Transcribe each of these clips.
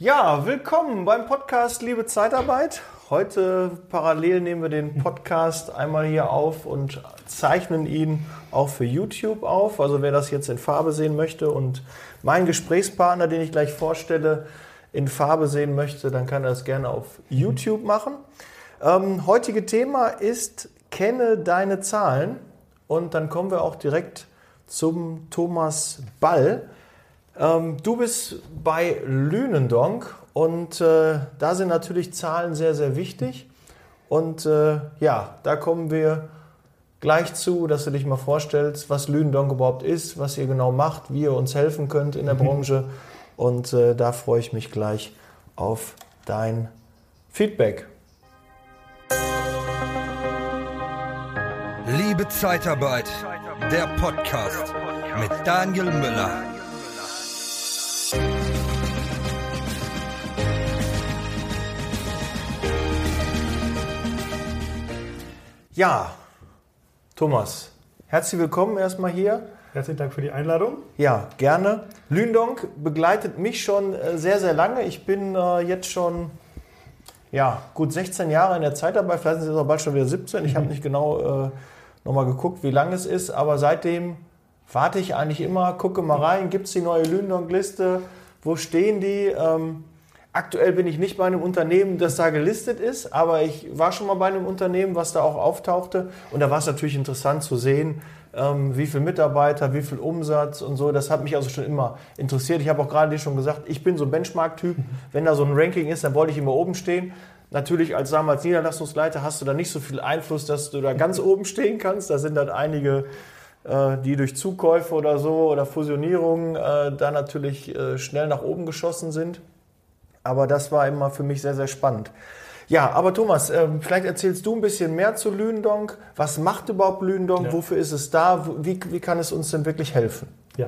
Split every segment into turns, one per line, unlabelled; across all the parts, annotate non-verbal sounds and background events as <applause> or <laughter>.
Ja, willkommen beim Podcast Liebe Zeitarbeit. Heute parallel nehmen wir den Podcast einmal hier auf und zeichnen ihn auch für YouTube auf. Also wer das jetzt in Farbe sehen möchte und meinen Gesprächspartner, den ich gleich vorstelle, in Farbe sehen möchte, dann kann er das gerne auf YouTube machen. Ähm, heutige Thema ist Kenne deine Zahlen. Und dann kommen wir auch direkt zum Thomas Ball. Ähm, du bist bei Lünendonk und äh, da sind natürlich Zahlen sehr, sehr wichtig. Und äh, ja, da kommen wir gleich zu, dass du dich mal vorstellst, was Lünendonk überhaupt ist, was ihr genau macht, wie ihr uns helfen könnt in der mhm. Branche. Und äh, da freue ich mich gleich auf dein Feedback.
Liebe Zeitarbeit, der Podcast mit Daniel Müller.
Ja, Thomas, herzlich willkommen erstmal hier.
Herzlichen Dank für die Einladung.
Ja, gerne. Lündonk begleitet mich schon äh, sehr, sehr lange. Ich bin äh, jetzt schon ja, gut 16 Jahre in der Zeit dabei. Vielleicht sind es auch bald schon wieder 17. Ich habe <laughs> nicht genau äh, nochmal geguckt, wie lange es ist. Aber seitdem warte ich eigentlich immer, gucke mal rein, gibt es die neue Lündonk-Liste? Wo stehen die? Ähm, Aktuell bin ich nicht bei einem Unternehmen, das da gelistet ist, aber ich war schon mal bei einem Unternehmen, was da auch auftauchte. Und da war es natürlich interessant zu sehen, ähm, wie viele Mitarbeiter, wie viel Umsatz und so. Das hat mich also schon immer interessiert. Ich habe auch gerade dir schon gesagt, ich bin so ein Benchmark-Typ. <laughs> Wenn da so ein Ranking ist, dann wollte ich immer oben stehen. Natürlich als damals Niederlassungsleiter hast du da nicht so viel Einfluss, dass du da ganz oben stehen kannst. Da sind dann einige, äh, die durch Zukäufe oder so oder Fusionierungen äh, da natürlich äh, schnell nach oben geschossen sind. Aber das war immer für mich sehr, sehr spannend. Ja, aber Thomas, ähm, vielleicht erzählst du ein bisschen mehr zu Lündonk. Was macht überhaupt Lündonk? Ja. Wofür ist es da? Wie, wie kann es uns denn wirklich helfen?
Ja,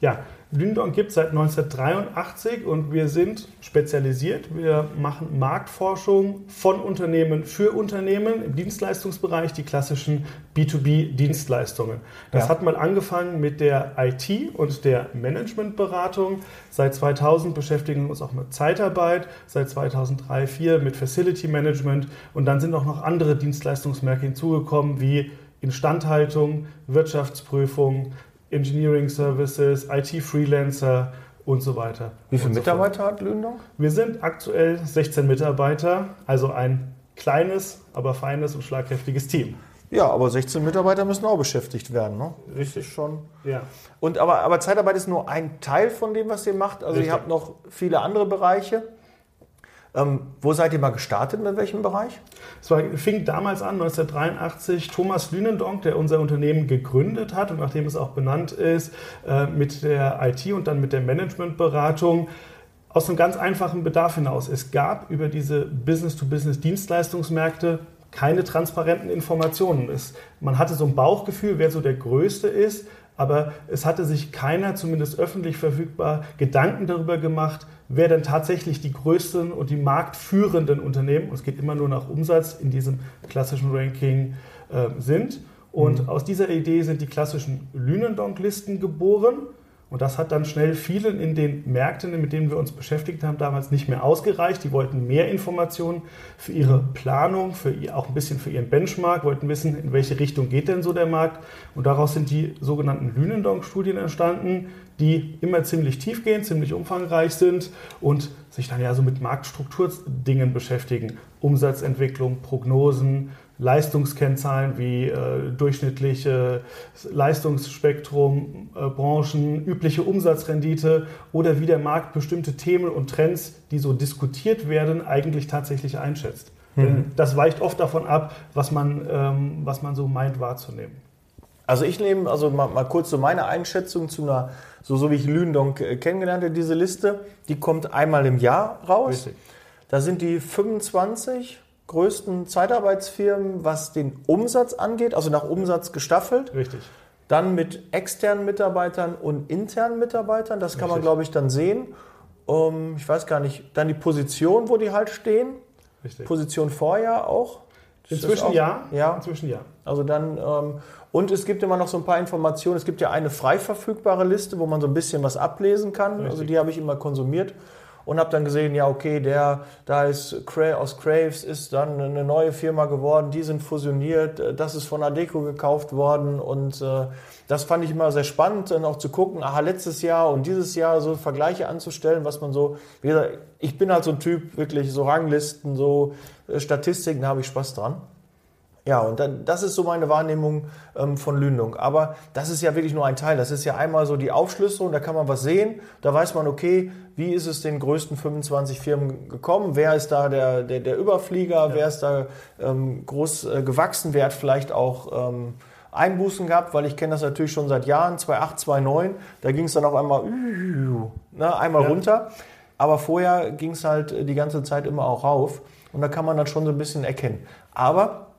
ja Lündong gibt es seit 1983 und wir sind spezialisiert. Wir machen Marktforschung von Unternehmen für Unternehmen im Dienstleistungsbereich, die klassischen B2B-Dienstleistungen. Das ja. hat mal angefangen mit der IT und der Managementberatung. Seit 2000 beschäftigen wir uns auch mit Zeitarbeit, seit 2003, 2004 mit Facility Management und dann sind auch noch andere Dienstleistungsmärkte hinzugekommen wie Instandhaltung, Wirtschaftsprüfung, Engineering Services, IT-Freelancer und so weiter.
Wie viele so Mitarbeiter fort. hat Lündong?
Wir sind aktuell 16 Mitarbeiter, also ein kleines, aber feines und schlagkräftiges Team.
Ja, aber 16 Mitarbeiter müssen auch beschäftigt werden, ne?
Richtig schon.
Ja. Und aber, aber Zeitarbeit ist nur ein Teil von dem, was ihr macht. Also Richtig. ihr habt noch viele andere Bereiche. Ähm, wo seid ihr mal gestartet, mit welchem Bereich?
Es war, fing damals an, 1983, Thomas Lünendonk, der unser Unternehmen gegründet hat und nachdem es auch benannt ist, äh, mit der IT und dann mit der Managementberatung aus einem ganz einfachen Bedarf hinaus. Es gab über diese Business-to-Business-Dienstleistungsmärkte keine transparenten Informationen. Es, man hatte so ein Bauchgefühl, wer so der Größte ist, aber es hatte sich keiner, zumindest öffentlich verfügbar, Gedanken darüber gemacht, wer denn tatsächlich die größten und die marktführenden Unternehmen, und es geht immer nur nach Umsatz in diesem klassischen Ranking, äh, sind. Und mhm. aus dieser Idee sind die klassischen Lünendonk-Listen geboren. Und das hat dann schnell vielen in den Märkten, mit denen wir uns beschäftigt haben, damals nicht mehr ausgereicht. Die wollten mehr Informationen für ihre Planung, für ihr, auch ein bisschen für ihren Benchmark, wollten wissen, in welche Richtung geht denn so der Markt. Und daraus sind die sogenannten Lünendonk-Studien entstanden, die immer ziemlich tief gehen, ziemlich umfangreich sind und sich dann ja so mit Marktstrukturdingen beschäftigen. Umsatzentwicklung, Prognosen, Leistungskennzahlen wie äh, durchschnittliche Leistungsspektrum, äh, Branchen, übliche Umsatzrendite oder wie der Markt bestimmte Themen und Trends, die so diskutiert werden, eigentlich tatsächlich einschätzt. Mhm. Das weicht oft davon ab, was man, ähm, was man so meint wahrzunehmen.
Also ich nehme also mal, mal, kurz so meine Einschätzung zu einer, so, so wie ich Lündonk äh, kennengelernt habe, diese Liste, die kommt einmal im Jahr raus. Richtig. Da sind die 25 größten Zeitarbeitsfirmen, was den Umsatz angeht, also nach Umsatz gestaffelt.
Richtig.
Dann mit externen Mitarbeitern und internen Mitarbeitern, das kann Richtig. man glaube ich dann sehen. Um, ich weiß gar nicht, dann die Position, wo die halt stehen. Richtig. Position vorher auch.
Inzwischen auch, ja.
ja. Inzwischen ja. Also dann, ähm, und es gibt immer noch so ein paar Informationen. Es gibt ja eine frei verfügbare Liste, wo man so ein bisschen was ablesen kann. Also Richtig. Also die habe ich immer konsumiert. Und habe dann gesehen, ja okay, der da ist aus Craves ist dann eine neue Firma geworden, die sind fusioniert, äh, das ist von Adeco gekauft worden und äh, das fand ich immer sehr spannend, dann auch zu gucken, aha, letztes Jahr und dieses Jahr so Vergleiche anzustellen, was man so, wie gesagt, ich bin halt so ein Typ, wirklich so Ranglisten, so äh, Statistiken, da habe ich Spaß dran. Ja, und dann, das ist so meine Wahrnehmung ähm, von Lündung. Aber das ist ja wirklich nur ein Teil. Das ist ja einmal so die Aufschlüsselung, da kann man was sehen. Da weiß man, okay, wie ist es den größten 25 Firmen gekommen? Wer ist da der, der, der Überflieger? Ja. Wer ist da ähm, groß äh, gewachsen? Wer hat vielleicht auch ähm, Einbußen gehabt? Weil ich kenne das natürlich schon seit Jahren, 2008, 2009. Da ging es dann auf einmal, ne, einmal ja. runter. Aber vorher ging es halt die ganze Zeit immer auch rauf. Und da kann man dann schon so ein bisschen erkennen. Aber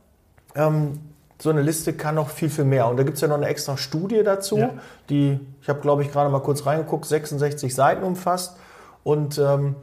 ähm, so eine Liste kann noch viel, viel mehr. Und da gibt es ja noch eine extra Studie dazu, ja. die, ich habe, glaube ich, gerade mal kurz reingeguckt, 66 Seiten umfasst. Und ähm,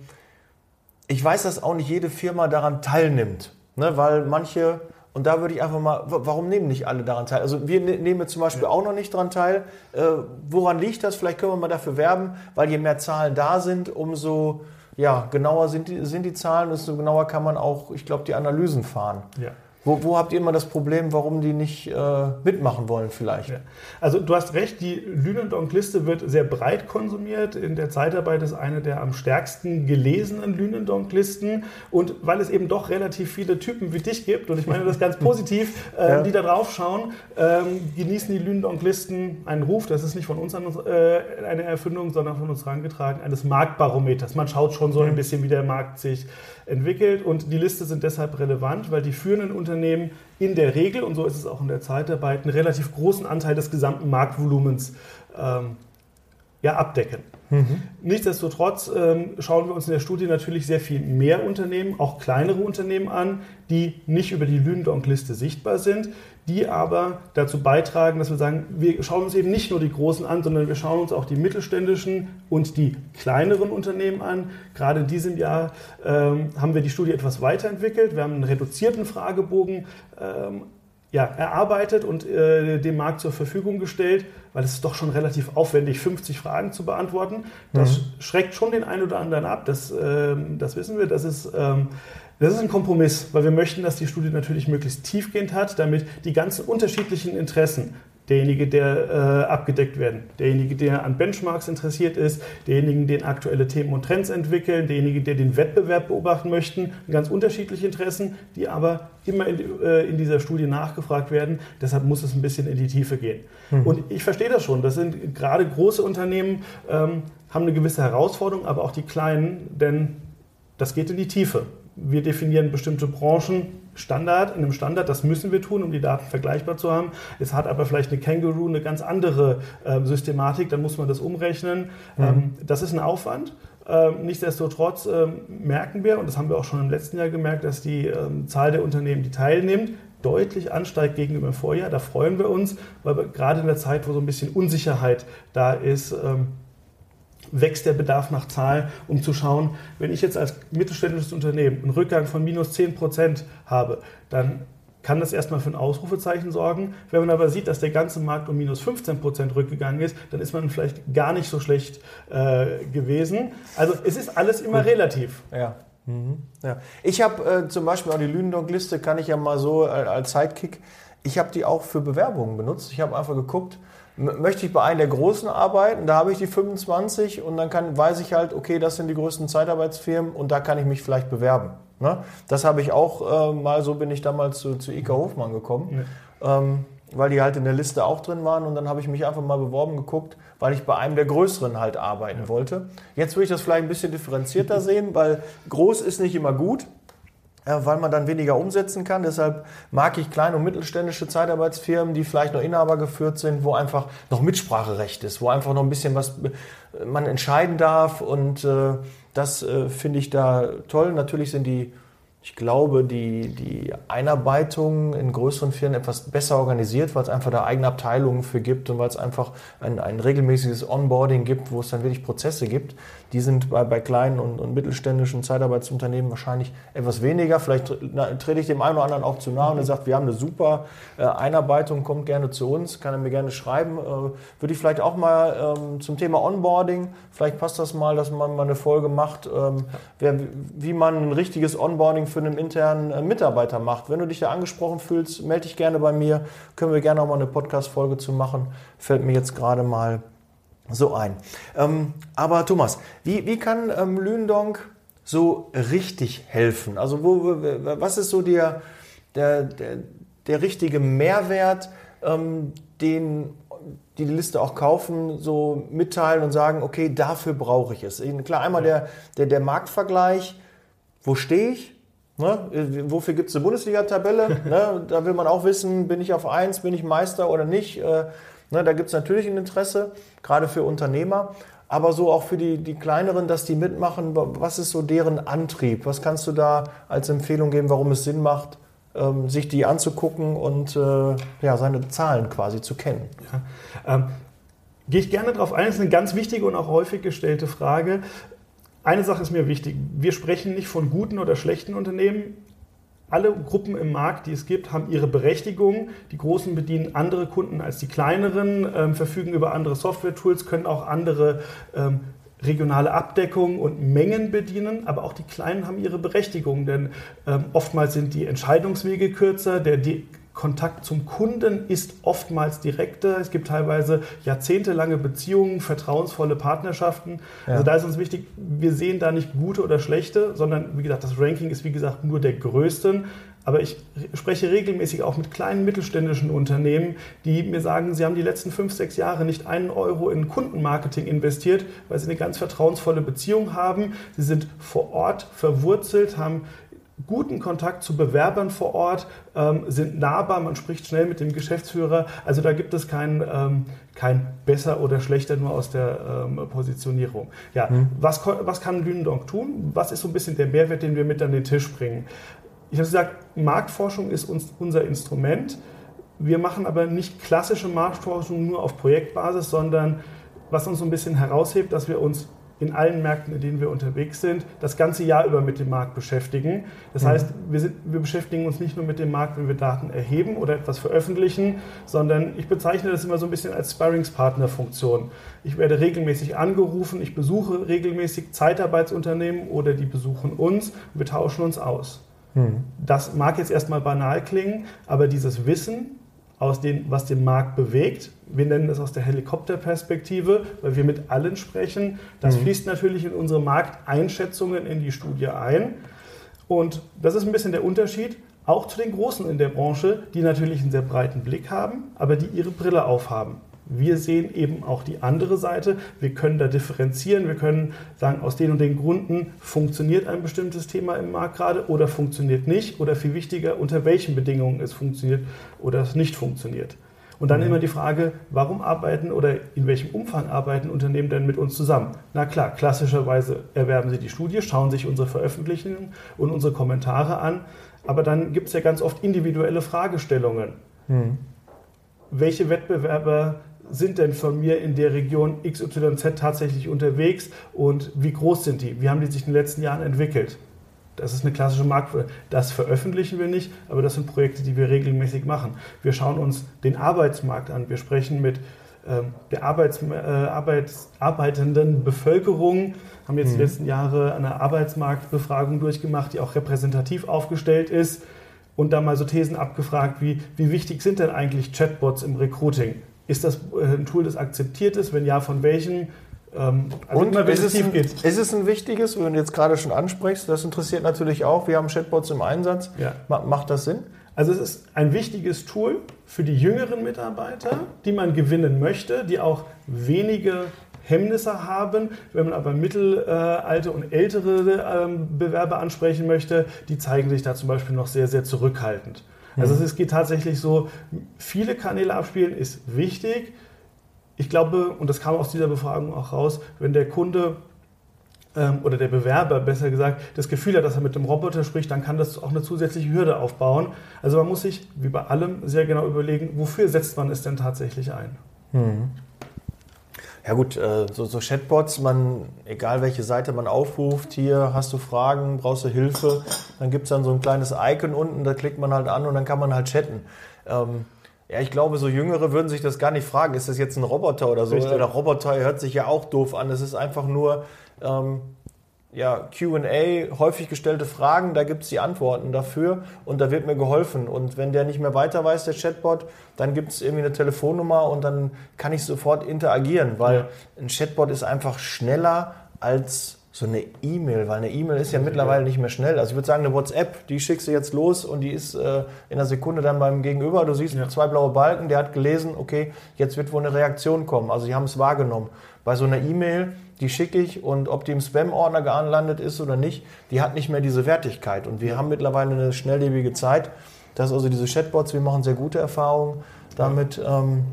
ich weiß, dass auch nicht jede Firma daran teilnimmt, ne? weil manche, und da würde ich einfach mal, warum nehmen nicht alle daran teil? Also wir ne-, nehmen zum Beispiel ja. auch noch nicht daran teil. Äh, woran liegt das? Vielleicht können wir mal dafür werben, weil je mehr Zahlen da sind, umso ja, genauer sind die, sind die Zahlen, desto genauer kann man auch, ich glaube, die Analysen fahren. Ja. Wo, wo, habt ihr immer das Problem, warum die nicht äh, mitmachen wollen vielleicht? Ja.
Also du hast recht, die Lünendonk-Liste wird sehr breit konsumiert. In der Zeitarbeit ist eine der am stärksten gelesenen Lünendonk-Listen. Und weil es eben doch relativ viele Typen wie dich gibt, und ich meine das ganz <laughs> positiv, äh, ja. die da drauf schauen, ähm, genießen die Lünendonk-Listen einen Ruf, das ist nicht von uns an uns, äh, eine Erfindung, sondern von uns herangetragen, eines Marktbarometers. Man schaut schon so ein bisschen, wie der Markt sich entwickelt und die Liste sind deshalb relevant, weil die führenden Unternehmen in der Regel, und so ist es auch in der Zeitarbeit, einen relativ großen Anteil des gesamten Marktvolumens ähm, ja, abdecken. Mhm. Nichtsdestotrotz ähm, schauen wir uns in der Studie natürlich sehr viel mehr Unternehmen, auch kleinere Unternehmen an, die nicht über die Lündonk-Liste sichtbar sind, die aber dazu beitragen, dass wir sagen, wir schauen uns eben nicht nur die großen an, sondern wir schauen uns auch die mittelständischen und die kleineren Unternehmen an. Gerade in diesem Jahr ähm, haben wir die Studie etwas weiterentwickelt. Wir haben einen reduzierten Fragebogen ähm, ja, erarbeitet und äh, dem Markt zur Verfügung gestellt, weil es ist doch schon relativ aufwendig, 50 Fragen zu beantworten. Das mhm. schreckt schon den einen oder anderen ab, das, äh, das wissen wir. Das ist, ähm, das ist ein Kompromiss, weil wir möchten, dass die Studie natürlich möglichst tiefgehend hat, damit die ganzen unterschiedlichen Interessen derjenige, der äh, abgedeckt werden, derjenige, der an Benchmarks interessiert ist, derjenige, der aktuelle Themen und Trends entwickeln, derjenige, der den Wettbewerb beobachten möchten, ganz unterschiedliche Interessen, die aber immer in, äh, in, dieser Studie nachgefragt werden. Deshalb muss es ein bisschen in die Tiefe gehen. Mhm. Und ich verstehe das schon. Das sind gerade große Unternehmen, ähm, haben eine gewisse Herausforderung, aber auch die kleinen, denn das geht in die Tiefe. Wir definieren bestimmte Branchen, Standard, in einem Standard, das müssen wir tun, um die Daten vergleichbar zu haben. Es hat aber vielleicht eine Kangaroo eine ganz andere äh, Systematik, dann muss man das umrechnen. Mhm. Ähm, das ist ein Aufwand. Ähm, nichtsdestotrotz ähm, merken wir, und das haben wir auch schon im letzten Jahr gemerkt, dass die ähm, Zahl der Unternehmen, die teilnimmt, deutlich ansteigt gegenüber dem Vorjahr. Da freuen wir uns, weil wir gerade in der Zeit, wo so ein bisschen Unsicherheit da ist, ähm, wächst der Bedarf nach Zahlen, um zu schauen, wenn ich jetzt als mittelständisches Unternehmen einen Rückgang von minus 10 Prozent habe, dann kann das erstmal für ein Ausrufezeichen sorgen. Wenn man aber sieht, dass der ganze Markt um minus 15 Prozent rückgegangen ist, dann ist man vielleicht gar nicht so schlecht äh, gewesen. Also es ist alles immer Gut. relativ.
Ja. Mhm. ja. Ich habe äh, zum Beispiel auch die Lündonk-Liste, kann ich ja mal so äh, als Sidekick, ich habe die auch für Bewerbungen benutzt. Ich habe einfach geguckt, möchte ich bei einem der Großen arbeiten, da habe ich die 25 und dann kann, weiß ich halt, okay, das sind die größten Zeitarbeitsfirmen und da kann ich mich vielleicht bewerben. Ne? Das habe ich auch äh, mal, so bin ich damals zu, zu Ika Hofmann gekommen, ja. ähm, weil die halt in der Liste auch drin waren und dann habe ich mich einfach mal beworben geguckt, weil ich bei einem der Größeren halt arbeiten ja. wollte. Jetzt würde ich das vielleicht ein bisschen differenzierter sehen, weil groß ist nicht immer gut weil man dann weniger umsetzen kann. Deshalb mag ich kleine und mittelständische Zeitarbeitsfirmen, die vielleicht noch Inhaber geführt sind, wo einfach noch Mitspracherecht ist, wo einfach noch ein bisschen was man entscheiden darf. Und äh, das äh, finde ich da toll. Natürlich sind die ich glaube, die, die Einarbeitung in größeren Firmen etwas besser organisiert, weil es einfach da eigene Abteilungen für gibt und weil es einfach ein, ein regelmäßiges Onboarding gibt, wo es dann wirklich Prozesse gibt. Die sind bei, bei kleinen und, und mittelständischen Zeitarbeitsunternehmen wahrscheinlich etwas weniger. Vielleicht trete ich dem einen oder anderen auch zu nahe und er sagt, wir haben eine super äh, Einarbeitung, kommt gerne zu uns, kann er mir gerne schreiben. Äh, würde ich vielleicht auch mal ähm, zum Thema Onboarding, vielleicht passt das mal, dass man mal eine Folge macht, ähm, wer, wie man ein richtiges Onboarding für einen internen äh, Mitarbeiter macht. Wenn du dich da angesprochen fühlst, melde dich gerne bei mir. Können wir gerne auch mal eine Podcast-Folge zu machen. Fällt mir jetzt gerade mal so ein. Ähm, aber Thomas, wie, wie kann ähm, Lündong so richtig helfen? Also wo, was ist so der, der, der, der richtige Mehrwert, ähm, den die die Liste auch kaufen, so mitteilen und sagen, okay, dafür brauche ich es. Klar, einmal der, der, der Marktvergleich, wo stehe ich? Ne? Wofür gibt es eine Bundesliga-Tabelle? <laughs> ne? Da will man auch wissen, bin ich auf 1, bin ich Meister oder nicht? Äh, ne? Da gibt es natürlich ein Interesse, gerade für Unternehmer, aber so auch für die, die kleineren, dass die mitmachen. Was ist so deren Antrieb? Was kannst du da als Empfehlung geben, warum es Sinn macht, ähm, sich die anzugucken und äh, ja, seine Zahlen quasi zu kennen.
Ja. Ähm, Gehe ich gerne darauf ein, das ist eine ganz wichtige und auch häufig gestellte Frage. Eine Sache ist mir wichtig, wir sprechen nicht von guten oder schlechten Unternehmen. Alle Gruppen im Markt, die es gibt, haben ihre Berechtigung. Die Großen bedienen andere Kunden als die kleineren, ähm, verfügen über andere Software-Tools, können auch andere ähm, regionale Abdeckung und Mengen bedienen, aber auch die Kleinen haben ihre Berechtigung, denn ähm, oftmals sind die Entscheidungswege kürzer, der die Kontakt zum Kunden ist oftmals direkter. Es gibt teilweise jahrzehntelange Beziehungen, vertrauensvolle Partnerschaften. Ja. Also da ist uns wichtig, wir sehen da nicht gute oder schlechte, sondern wie gesagt, das Ranking ist wie gesagt nur der größten. Aber ich spreche regelmäßig auch mit kleinen mittelständischen Unternehmen, die mir sagen, sie haben die letzten fünf, sechs Jahre nicht einen Euro in Kundenmarketing investiert, weil sie eine ganz vertrauensvolle Beziehung haben. Sie sind vor Ort verwurzelt, haben guten Kontakt zu Bewerbern vor Ort, ähm, sind nahbar, man spricht schnell mit dem Geschäftsführer. Also da gibt es kein, ähm, kein besser oder schlechter nur aus der ähm, Positionierung. Ja, mhm. was, was kann Lünendonk tun? Was ist so ein bisschen der Mehrwert, den wir mit an den Tisch bringen? ich habe gesagt, Marktforschung ist uns, unser Instrument. Wir machen aber nicht klassische Marktforschung nur auf Projektbasis, sondern was uns so ein bisschen heraushebt, dass wir uns in allen Märkten, in denen wir unterwegs sind, das ganze Jahr über mit dem Markt beschäftigen. Das mhm. heißt, wir, sind, wir, beschäftigen uns nicht nur mit dem Markt, wenn wir Daten erheben oder etwas veröffentlichen, sondern ich bezeichne das immer so ein bisschen als Sparringspartner-Funktion. Ich werde regelmäßig angerufen, ich besuche regelmäßig Zeitarbeitsunternehmen oder die besuchen uns und wir tauschen uns aus. Das mag jetzt erstmal banal klingen, aber dieses Wissen, aus dem, was den Markt bewegt, wir nennen das aus der Helikopterperspektive, weil wir mit allen sprechen, das mhm. fließt natürlich in unsere Markteinschätzungen in die Studie ein. Und das ist ein bisschen der Unterschied, auch zu den Großen in der Branche, die natürlich einen sehr breiten Blick haben, aber die ihre Brille aufhaben. Wir sehen eben auch die andere Seite. Wir können da differenzieren. Wir können sagen, aus den und den Gründen funktioniert ein bestimmtes Thema im Markt gerade oder funktioniert nicht. Oder viel wichtiger, unter welchen Bedingungen es funktioniert oder es nicht funktioniert. Und dann mhm. immer die Frage, warum arbeiten oder in welchem Umfang arbeiten Unternehmen denn mit uns zusammen? Na klar, klassischerweise erwerben sie die Studie, schauen sich unsere Veröffentlichungen und unsere Kommentare an. Aber dann gibt es ja ganz oft individuelle Fragestellungen. Mhm. Welche Wettbewerber sind denn von mir in der Region XYZ tatsächlich unterwegs und wie groß sind die? Wie haben die sich in den letzten Jahren entwickelt? Das ist eine klassische Markt. Das veröffentlichen wir nicht, aber das sind Projekte, die wir regelmäßig machen. Wir schauen uns den Arbeitsmarkt an. Wir sprechen mit ähm, der Arbeits, äh, Arbeits, arbeitenden Bevölkerung, haben jetzt mhm. die letzten Jahre eine Arbeitsmarktbefragung durchgemacht, die auch repräsentativ aufgestellt ist und da mal so Thesen abgefragt, wie, wie wichtig sind denn eigentlich Chatbots im Recruiting? Ist das äh, ein Tool, das akzeptiert ist? Wenn ja, von welchen?
Ähm, also und immer, ist, es ein, geht. ist es ein wichtiges, wenn du jetzt gerade schon ansprichst, das interessiert natürlich auch, wir haben Chatbots im Einsatz. Ja. Macht das Sinn?
Also es ist ein wichtiges Tool für die jüngeren Mitarbeiter, die man gewinnen möchte, die auch wenige Hemmnisse haben. Wenn man aber mittelalte und ältere ähm, Bewerber ansprechen möchte, die zeigen sich da zum Beispiel noch sehr, sehr zurückhaltend. Also mhm. es geht tatsächlich so, viele Kanäle abspielen ist wichtig. Ich glaube, und das kam aus dieser Befragung auch raus, wenn der Kunde ähm, oder der Bewerber besser gesagt das Gefühl hat, dass er mit dem Roboter spricht, dann kann das auch eine zusätzliche Hürde aufbauen. Also man muss sich wie bei allem sehr genau überlegen, wofür setzt man es denn tatsächlich ein.
Mhm. Ja gut, äh, so, so, Chatbots, man, egal welche Seite man aufruft, hier hast du Fragen, brauchst du Hilfe, dann gibt es dann so ein kleines Icon unten, da klickt man halt an und dann kann man halt chatten. Ähm, ja, ich glaube, so Jüngere würden sich das gar nicht fragen, ist das jetzt ein Roboter oder so? Richtig. Oder Roboter hört sich ja auch doof an. Es ist einfach nur ähm, ja, QA, häufig gestellte Fragen, da gibt es die Antworten dafür und da wird mir geholfen. Und wenn der nicht mehr weiter weiß, der Chatbot, dann gibt es irgendwie eine Telefonnummer und dann kann ich sofort interagieren, weil ja. ein Chatbot ist einfach schneller als so eine E-Mail, weil eine E-Mail ist ja mittlerweile nicht mehr schnell. Also ich würde sagen, eine WhatsApp, die schickst du jetzt los und die ist äh, in einer Sekunde dann beim Gegenüber. Du siehst ja. zwei blaue Balken, der hat gelesen, okay, jetzt wird wohl eine Reaktion kommen. Also sie haben es wahrgenommen. Bei so einer E-Mail, die schicke ich und ob die im Spam-Ordner gelandet ist oder nicht, die hat nicht mehr diese Wertigkeit. Und wir haben mittlerweile eine schnelllebige Zeit, dass also diese Chatbots, wir machen sehr gute Erfahrungen damit. Ähm,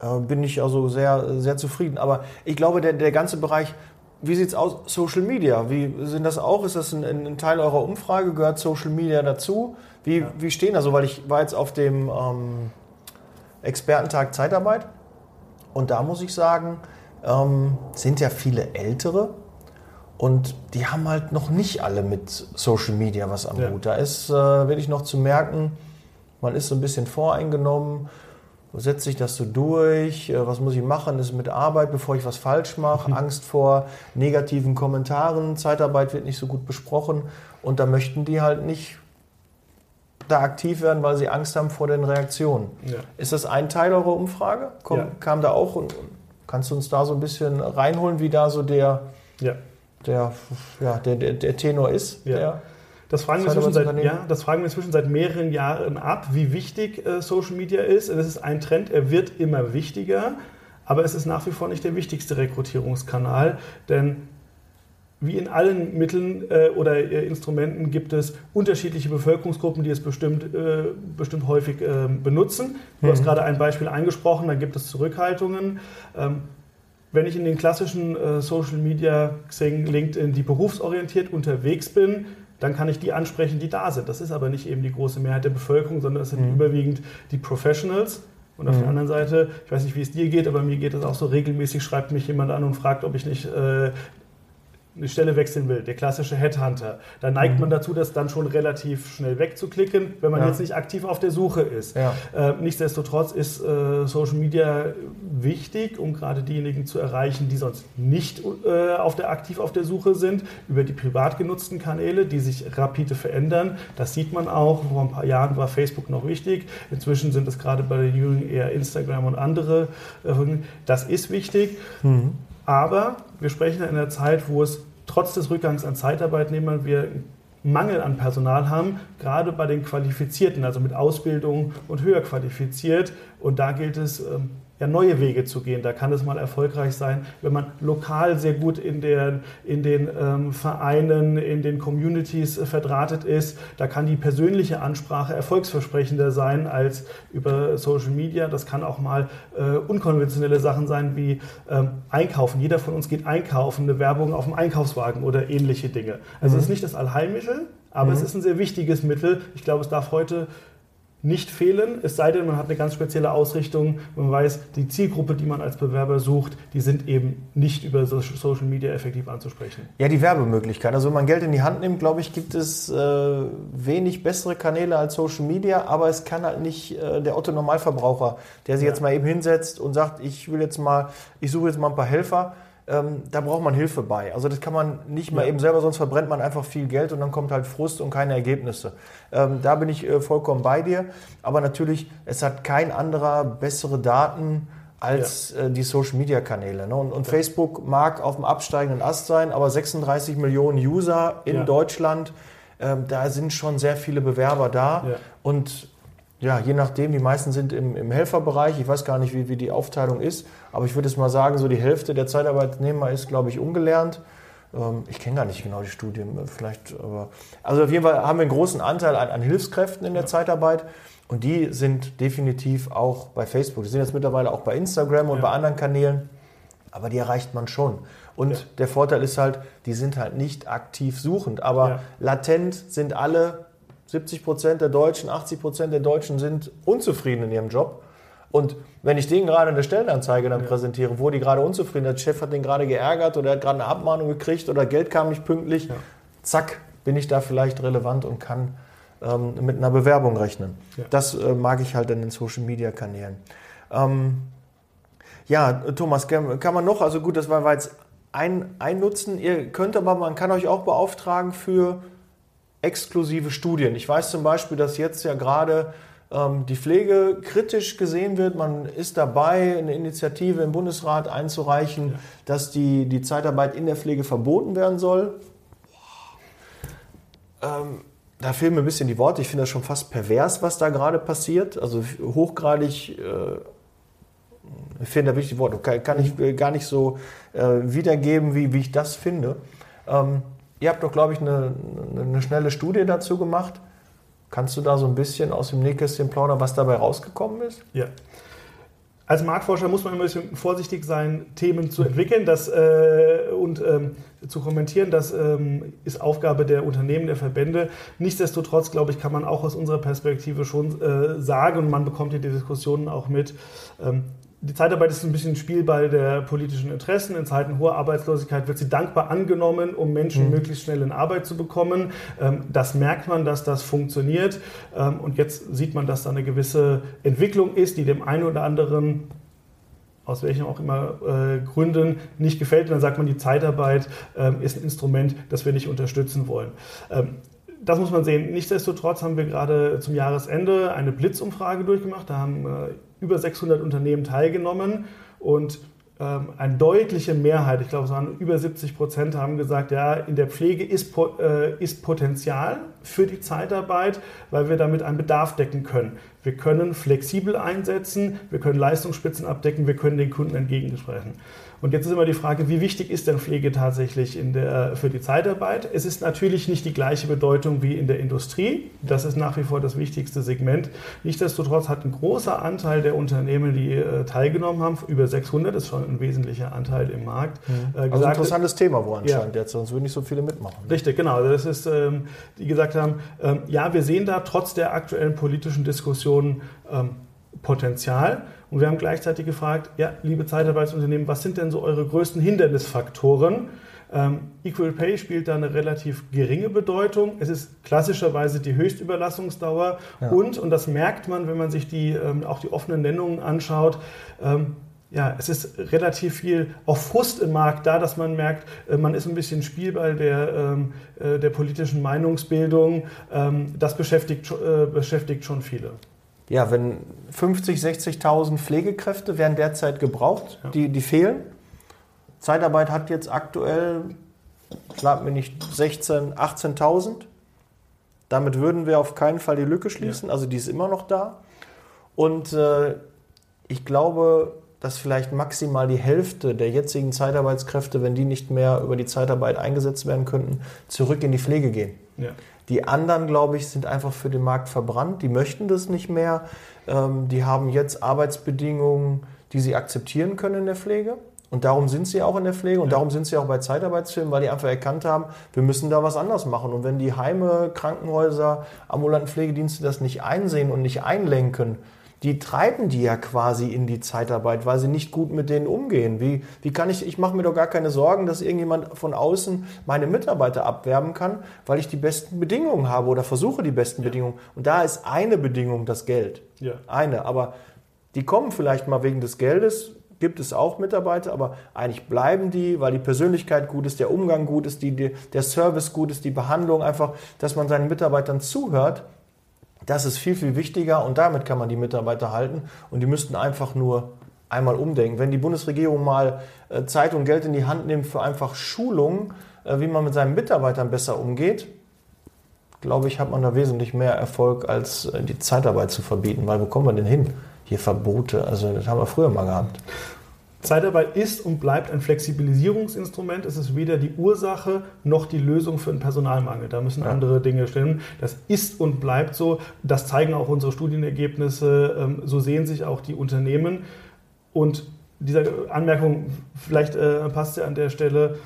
äh, bin ich also sehr, sehr zufrieden. Aber ich glaube, der, der ganze Bereich wie sieht es aus, Social Media? Wie sind das auch? Ist das ein, ein, Teil eurer Umfrage? Gehört Social Media dazu? Wie, ja. wie stehen da so? Weil ich war jetzt auf dem ähm, Expertentag Zeitarbeit und da muss ich sagen, ähm, sind ja viele Ältere und die haben halt noch nicht alle mit Social Media was am ja. Hut. Da ist äh, wirklich noch zu merken, man ist so ein bisschen voreingenommen wo setzt sich das so durch? Äh, was muss ich machen? Ist mit Arbeit, bevor ich was falsch mache? Mhm. <laughs> Angst vor negativen Kommentaren. Zeitarbeit wird nicht so gut besprochen. Und da möchten die halt nicht da aktiv werden, weil sie Angst haben vor den Reaktionen. Ja. Ist das ein Teil eurer Umfrage? Komm, ja. Kam da auch und kannst du uns da so ein bisschen reinholen, wie da so der, ja. der, ja, der, der, der Tenor ist? Der,
das fragen, wir inzwischen seit, ja, das fragen wir inzwischen seit mehreren Jahren ab, wie wichtig äh, Social Media ist. Das ist ein Trend, er wird immer wichtiger, aber es ist nach wie vor nicht der wichtigste Rekrutierungskanal, denn wie in allen Mitteln äh, oder äh, Instrumenten gibt es unterschiedliche Bevölkerungsgruppen, die es bestimmt, äh, bestimmt häufig ähm, benutzen. Du mhm. hast gerade ein Beispiel angesprochen, da gibt es Zurückhaltungen. Ähm, wenn ich in den klassischen äh, Social Media, Xing, LinkedIn, die berufsorientiert unterwegs bin, dann kann ich die ansprechen, die da sind. Das ist aber nicht eben die große Mehrheit der Bevölkerung, sondern es sind mhm. überwiegend die Professionals. Und auf mhm. der anderen Seite, ich weiß nicht, wie es dir geht, aber mir geht es auch so regelmäßig, schreibt mich jemand an und fragt, ob ich nicht äh, eine Stelle wechseln will, der klassische Headhunter, da neigt mhm. man dazu, das dann schon relativ schnell wegzuklicken, wenn man ja. jetzt nicht aktiv auf der Suche ist. Ja. Äh, nichtsdestotrotz ist äh, Social Media wichtig, um gerade diejenigen zu erreichen, die sonst nicht äh, auf der, aktiv auf der Suche sind, über die privat genutzten Kanäle, die sich rapide verändern. Das sieht man auch. Vor ein paar Jahren war Facebook noch wichtig. Inzwischen sind es gerade bei den Jungen eher Instagram und andere. Äh, das ist wichtig. Mhm. Aber wir sprechen in einer Zeit, wo es trotz des Rückgangs an Zeitarbeitnehmern wir Mangel an Personal haben, gerade bei den Qualifizierten, also mit Ausbildung und höher qualifiziert. Und da gilt es, ähm, ja, neue Wege zu gehen. Da kann es mal erfolgreich sein, wenn man lokal sehr gut in, der, in den ähm, Vereinen, in den Communities äh, verdrahtet ist. Da kann die persönliche Ansprache erfolgsversprechender sein als über Social Media. Das kann auch mal äh, unkonventionelle Sachen sein wie ähm, Einkaufen. Jeder von uns geht einkaufen, eine Werbung auf dem Einkaufswagen oder ähnliche Dinge. Also mhm. es ist nicht das Allheilmittel, aber mhm. es ist ein sehr wichtiges Mittel. Ich glaube, es darf heute nicht fehlen, es sei denn, man hat eine ganz spezielle Ausrichtung. Man weiß, die Zielgruppe, die man als Bewerber sucht, die sind eben nicht über Social Media effektiv anzusprechen.
Ja, die Werbemöglichkeit. Also wenn man Geld in die Hand nimmt, glaube ich, gibt es äh, wenig bessere Kanäle als Social Media, aber es kann halt nicht äh, der Otto Normalverbraucher, der sich ja. jetzt mal eben hinsetzt und sagt, ich will jetzt mal, ich suche jetzt mal ein paar Helfer ähm, da braucht man Hilfe bei. Also das kann man nicht mal ja. eben selber, sonst verbrennt man einfach viel Geld und dann kommt halt Frust und keine Ergebnisse. Ähm, da bin ich äh, vollkommen bei dir. Aber natürlich, es hat kein anderer bessere Daten als ja. äh, die Social-Media-Kanäle. Ne? Und, und ja. Facebook mag auf dem absteigenden Ast sein, aber 36 Millionen User in Deutschland, ähm, da sind schon sehr viele Bewerber da. Und ja, je nachdem, die meisten sind im, im Helferbereich. Ich weiß gar nicht, wie, wie die Aufteilung ist, aber ich würde es mal sagen, so die Hälfte der Zeitarbeitnehmer ist, glaube ich, ungelernt. Ähm, ich kenne gar nicht genau die Studien, vielleicht, aber. Also auf jeden Fall haben wir einen großen Anteil an, an Hilfskräften in der ja. Zeitarbeit. Und die sind definitiv auch bei Facebook. Die sind jetzt mittlerweile auch bei Instagram und ja. bei anderen Kanälen. aber die erreicht man schon. Und
Ja.
der Vorteil ist halt, die sind halt nicht aktiv suchend, aber latent sind alle 70 Prozent der Deutschen, 80 Prozent der Deutschen sind unzufrieden in ihrem Job. Und wenn ich denen gerade eine Stellenanzeige dann präsentiere, wo die gerade unzufrieden sind, der Chef hat den gerade geärgert oder er hat gerade eine Abmahnung gekriegt oder Geld kam nicht pünktlich, zack, bin ich da vielleicht relevant und kann ähm, mit einer Bewerbung rechnen.
Ja.
Das äh, mag ich halt in den Social Media Kanälen. Ähm, ja, Thomas, kann man noch, also gut, das war, jetzt ein, ein Nutzen. Ihr könnt aber, man kann euch auch beauftragen für exklusive Studien. Ich weiß zum Beispiel, dass jetzt ja gerade die Pflege kritisch gesehen wird. Man ist dabei, eine Initiative im Bundesrat einzureichen, dass die, die Zeitarbeit in der Pflege verboten werden soll. Ähm, da fehlen mir ein bisschen die Worte. Ich finde das schon fast pervers, was da gerade passiert. Also hochgradig, äh, finde da wirklich die Worte, kann, kann ich äh, gar nicht so äh, wiedergeben, wie, wie ich das finde. Ähm, ihr habt doch, glaube ich, eine, eine schnelle Studie dazu gemacht. Kannst du da so ein bisschen aus dem Nähkästchen plaudern, was dabei rausgekommen ist?
Ja. Als Marktforscher muss man immer ein bisschen vorsichtig sein, Themen zu entwickeln das, äh, und ähm, zu kommentieren. Das ähm, ist Aufgabe der Unternehmen, der Verbände. Nichtsdestotrotz, glaube ich, kann man auch aus unserer Perspektive schon äh, sagen, und man bekommt hier die Diskussionen auch mit, ähm, die Zeitarbeit ist ein bisschen Spielball der politischen Interessen. In Zeiten hoher Arbeitslosigkeit wird sie dankbar angenommen, um Menschen möglichst schnell in Arbeit zu bekommen. Ähm, Das merkt man, dass das funktioniert. Ähm, Und jetzt sieht man, dass da eine gewisse Entwicklung ist, die dem einen oder anderen aus welchen auch immer äh, Gründen nicht gefällt. Und dann sagt man, die Zeitarbeit ähm, ist ein Instrument, das wir nicht unterstützen wollen. Das muss man sehen. Nichtsdestotrotz haben wir gerade zum Jahresende eine Blitzumfrage durchgemacht. Da haben äh, über 600 Unternehmen teilgenommen und ähm, eine deutliche Mehrheit, ich glaube es waren über 70 Prozent, haben gesagt, ja, in der Pflege ist, äh, ist Potenzial für die Zeitarbeit, weil wir damit einen Bedarf decken können. Wir können flexibel einsetzen, wir können Leistungsspitzen abdecken, wir können den Kunden entgegensprechen. Und jetzt ist immer die Frage, wie wichtig ist denn Pflege tatsächlich der, für die Zeitarbeit? Es ist natürlich nicht die gleiche Bedeutung wie in der Industrie. Das ist nach wie vor das wichtigste Segment. Nichtsdestotrotz hat ein großer Anteil der Unternehmen, die äh, teilgenommen haben, über 600, ist schon ein wesentlicher Anteil im Markt, äh,
Also
gesagt,
interessantes Thema wohl anscheinend jetzt, sonst würden nicht so viele mitmachen.
Richtig, genau. Das ist, ähm, die gesagt haben, ähm, ja, wir sehen da trotz der aktuellen politischen Diskussionen ähm, Potenzial. Und wir haben gleichzeitig gefragt, ja, liebe Zeitarbeitsunternehmen, was sind denn so eure größten Hindernisfaktoren? Ähm, Equal Pay spielt da eine relativ geringe Bedeutung. Es ist klassischerweise die Höchstüberlassungsdauer
Ja.
und, und das merkt man, wenn man sich die, ähm, auch die offenen Nennungen anschaut, ähm, ja, es ist relativ viel auch Frust im Markt da, dass man merkt, äh, man ist ein bisschen Spielball der, ähm, äh, der politischen Meinungsbildung. Ähm, das beschäftigt, äh, beschäftigt schon viele.
Ja, wenn 50, 60.000 Pflegekräfte werden derzeit gebraucht,
Ja.
die, die fehlen. Zeitarbeit hat jetzt aktuell, schlag mir nicht, 16, 18.000. Damit würden wir auf keinen Fall die Lücke schließen. Also die ist immer noch da. Und äh, ich glaube, dass vielleicht maximal die Hälfte der jetzigen Zeitarbeitskräfte, wenn die nicht mehr über die Zeitarbeit eingesetzt werden könnten, zurück in die Pflege gehen.
Ja.
Die anderen, glaube ich, sind einfach für den Markt verbrannt. Die möchten das nicht mehr. Ähm, die haben jetzt Arbeitsbedingungen, die sie akzeptieren können in der Pflege. Und darum sind sie auch in der Pflege und
Ja.
darum sind sie auch bei Zeitarbeitsfirmen, weil die einfach erkannt haben, wir müssen da was anderes machen. Und wenn die Heime, Krankenhäuser, ambulanten Pflegedienste das nicht einsehen und nicht einlenken, die treiben die ja quasi in die Zeitarbeit, weil sie nicht gut mit denen umgehen. Wie, wie kann ich, ich mache mir doch gar keine Sorgen, dass irgendjemand von außen meine Mitarbeiter abwerben kann, weil ich die besten Bedingungen habe oder versuche die besten Bedingungen. Und da ist eine Bedingung das Geld.
Ja.
Eine. Aber die kommen vielleicht mal wegen des Geldes, gibt es auch Mitarbeiter, aber eigentlich bleiben die, weil die Persönlichkeit gut ist, der Umgang gut ist, die, die, der Service gut ist, die Behandlung einfach, dass man seinen Mitarbeitern zuhört. Das ist viel, viel wichtiger und damit kann man die Mitarbeiter halten und die müssten einfach nur einmal umdenken. Wenn die Bundesregierung mal äh, Zeit und Geld in die Hand nimmt für einfach Schulungen, äh, wie man mit seinen Mitarbeitern besser umgeht, glaube ich, hat man da wesentlich mehr Erfolg, als äh, die Zeitarbeit zu verbieten. Weil wo kommen wir denn hin? Hier Verbote, also das haben wir früher mal gehabt.
Zeitarbeit ist und bleibt ein Flexibilisierungsinstrument. Es ist weder die Ursache noch die Lösung für einen Personalmangel. Da müssen
Ja.
andere Dinge stimmen. Das ist und bleibt so. Das zeigen auch unsere Studienergebnisse. Ähm, So sehen sich auch die Unternehmen. Und diese Anmerkung, vielleicht äh, passt sie an der Stelle,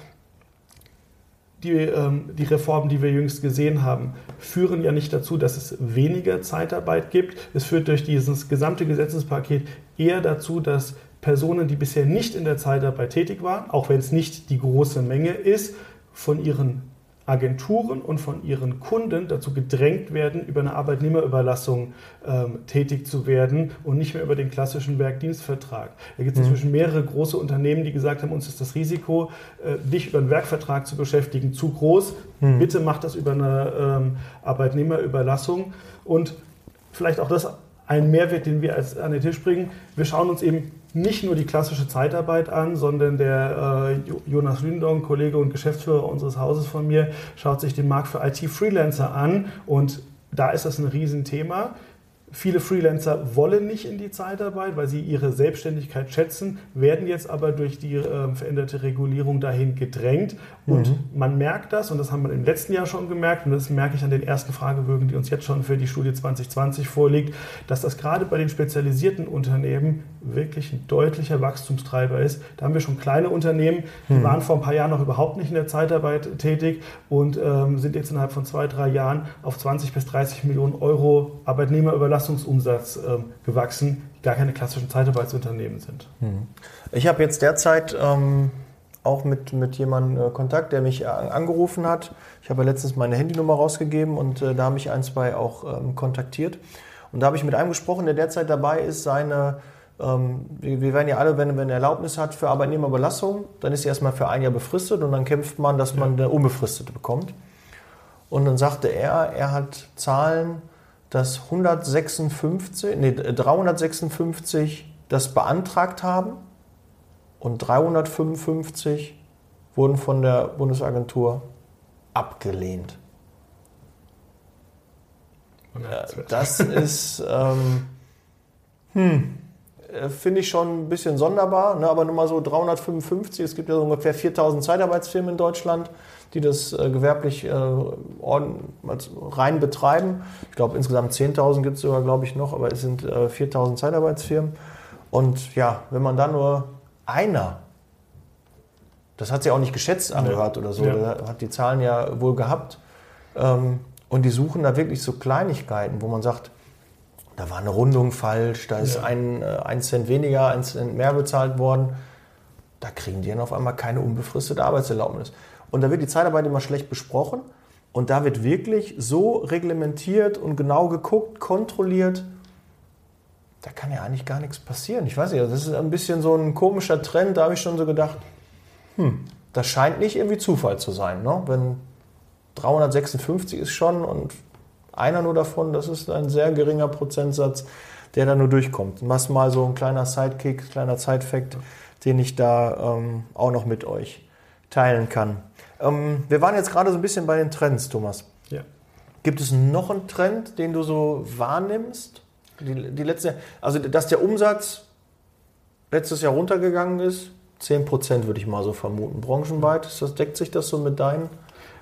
die, ähm, die Reformen, die wir jüngst gesehen haben, führen ja nicht dazu, dass es weniger Zeitarbeit gibt. Es führt durch dieses gesamte Gesetzespaket eher dazu, dass Personen, die bisher nicht in der Zeitarbeit tätig waren, auch wenn es nicht die große Menge ist, von ihren Agenturen und von ihren Kunden dazu gedrängt werden, über eine Arbeitnehmerüberlassung ähm, tätig zu werden und nicht mehr über den klassischen Werkdienstvertrag. Da gibt es mhm. inzwischen mehrere große Unternehmen, die gesagt haben, uns ist das Risiko, äh, dich über einen Werkvertrag zu beschäftigen, zu groß. Mhm. Bitte mach das über eine ähm, Arbeitnehmerüberlassung. Und vielleicht auch das ein Mehrwert, den wir als an den Tisch bringen. Wir schauen uns eben nicht nur die klassische Zeitarbeit an, sondern der äh, Jonas Lündong, Kollege und Geschäftsführer unseres Hauses von mir, schaut sich den Markt für IT-Freelancer an und da ist das ein Riesenthema. Viele Freelancer wollen nicht in die Zeitarbeit, weil sie ihre Selbstständigkeit schätzen, werden jetzt aber durch die äh, veränderte Regulierung dahin gedrängt. Und mhm. man merkt das, und das haben wir im letzten Jahr schon gemerkt, und das merke ich an den ersten Fragebögen, die uns jetzt schon für die Studie 2020 vorliegt, dass das gerade bei den spezialisierten Unternehmen wirklich ein deutlicher Wachstumstreiber ist. Da haben wir schon kleine Unternehmen, die mhm. waren vor ein paar Jahren noch überhaupt nicht in der Zeitarbeit tätig und ähm, sind jetzt innerhalb von zwei, drei Jahren auf 20 bis 30 Millionen Euro Arbeitnehmerüberlassungsumsatz ähm, gewachsen, die gar keine klassischen Zeitarbeitsunternehmen sind.
Mhm. Ich habe jetzt derzeit ähm, auch mit, mit jemandem äh, Kontakt, der mich äh, angerufen hat. Ich habe ja letztens meine Handynummer rausgegeben und äh, da haben mich ein, zwei auch ähm, kontaktiert. Und da habe ich mit einem gesprochen, der derzeit dabei ist, seine ähm, wir werden ja alle, wenn, man eine Erlaubnis hat für Arbeitnehmerbelastung, dann ist sie erstmal für ein Jahr befristet und dann kämpft man, dass man eine unbefristete bekommt. Und dann sagte er, er hat Zahlen, dass 156, nee, 356 das beantragt haben und 355 wurden von der Bundesagentur abgelehnt. Das ist, <laughs> ähm, hm, äh, finde ich schon ein bisschen sonderbar, ne? aber nur mal so 355. Es gibt ja so ungefähr 4000 Zeitarbeitsfirmen in Deutschland, die das äh, gewerblich äh, rein betreiben. Ich glaube, insgesamt 10.000 gibt es sogar, glaube ich, noch, aber es sind äh, 4000 Zeitarbeitsfirmen. Und ja, wenn man da nur einer, das hat sie auch nicht geschätzt angehört oder so, ja. hat die Zahlen ja wohl gehabt. Ähm, und die suchen da wirklich so Kleinigkeiten, wo man sagt, da war eine Rundung falsch, da ist ja. ein, äh, ein Cent weniger, ein Cent mehr bezahlt worden. Da kriegen die dann auf einmal keine unbefristete Arbeitserlaubnis. Und da wird die Zeitarbeit immer schlecht besprochen. Und da wird wirklich so reglementiert und genau geguckt, kontrolliert. Da kann ja eigentlich gar nichts passieren. Ich weiß nicht, das ist ein bisschen so ein komischer Trend. Da habe ich schon so gedacht, hm, das scheint nicht irgendwie Zufall zu sein. Ne? Wenn 356 ist schon und einer nur davon, das ist ein sehr geringer Prozentsatz, der da nur durchkommt. Was mal so ein kleiner Sidekick, kleiner Side-Fact, den ich da ähm, auch noch mit euch teilen kann. Ähm, wir waren jetzt gerade so ein bisschen bei den Trends, Thomas. Ja. Gibt es noch einen Trend, den du so wahrnimmst? Die, die letzte, also dass der Umsatz letztes Jahr runtergegangen ist, 10 Prozent würde ich mal so vermuten, branchenweit. Das, deckt sich das so mit deinen